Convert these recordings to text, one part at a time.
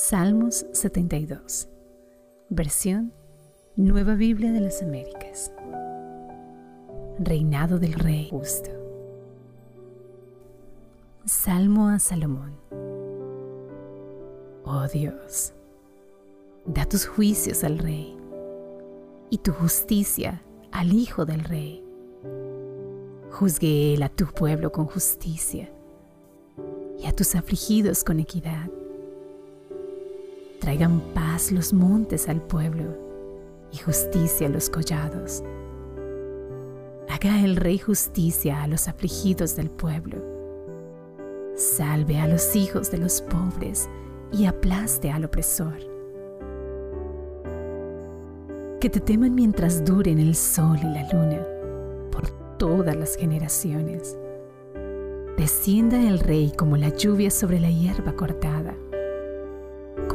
Salmos 72. Versión Nueva Biblia de las Américas. Reinado del Rey Justo. Salmo a Salomón. Oh Dios, da tus juicios al Rey y tu justicia al Hijo del Rey. Juzgue él a tu pueblo con justicia y a tus afligidos con equidad Traigan paz los montes al pueblo y justicia a los collados. Haga el rey justicia a los afligidos del pueblo. Salve a los hijos de los pobres y aplaste al opresor. Que te teman mientras duren el sol y la luna, por todas las generaciones. Descienda el rey como la lluvia sobre la hierba cortada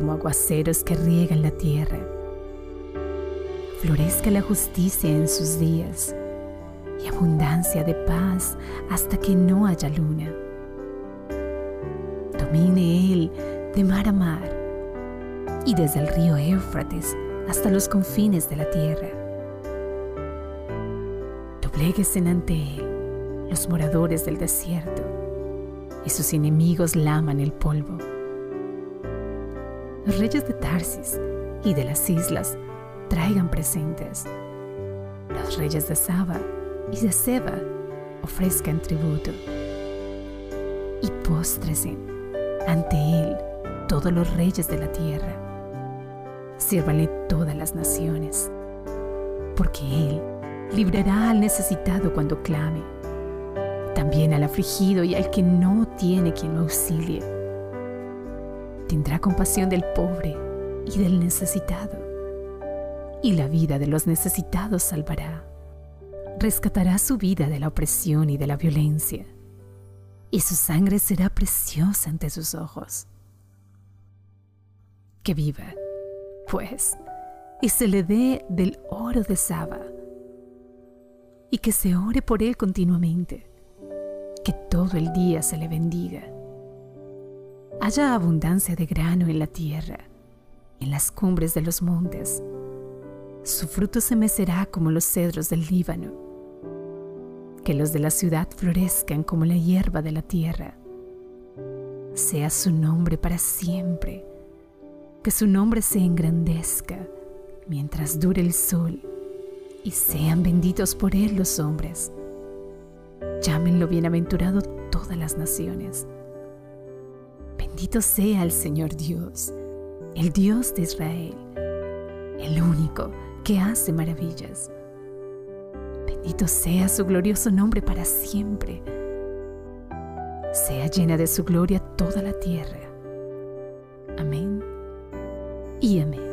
como aguaceros que riegan la tierra. Florezca la justicia en sus días y abundancia de paz hasta que no haya luna. Domine él de mar a mar y desde el río Éufrates hasta los confines de la tierra. Dobléguesen ante él los moradores del desierto y sus enemigos laman el polvo los reyes de Tarsis y de las islas traigan presentes. Los reyes de Saba y de Seba ofrezcan tributo. Y póstresen ante él todos los reyes de la tierra. Sírvanle todas las naciones, porque él librará al necesitado cuando clame, también al afligido y al que no tiene quien lo auxilie tendrá compasión del pobre y del necesitado, y la vida de los necesitados salvará. Rescatará su vida de la opresión y de la violencia, y su sangre será preciosa ante sus ojos. Que viva, pues, y se le dé del oro de Saba, y que se ore por él continuamente, que todo el día se le bendiga haya abundancia de grano en la tierra, en las cumbres de los montes. Su fruto se mecerá como los cedros del Líbano. Que los de la ciudad florezcan como la hierba de la tierra. Sea su nombre para siempre. Que su nombre se engrandezca mientras dure el sol y sean benditos por él los hombres. Llámenlo bienaventurado todas las naciones Bendito sea el Señor Dios, el Dios de Israel, el único que hace maravillas. Bendito sea su glorioso nombre para siempre. Sea llena de su gloria toda la tierra. Amén y amén.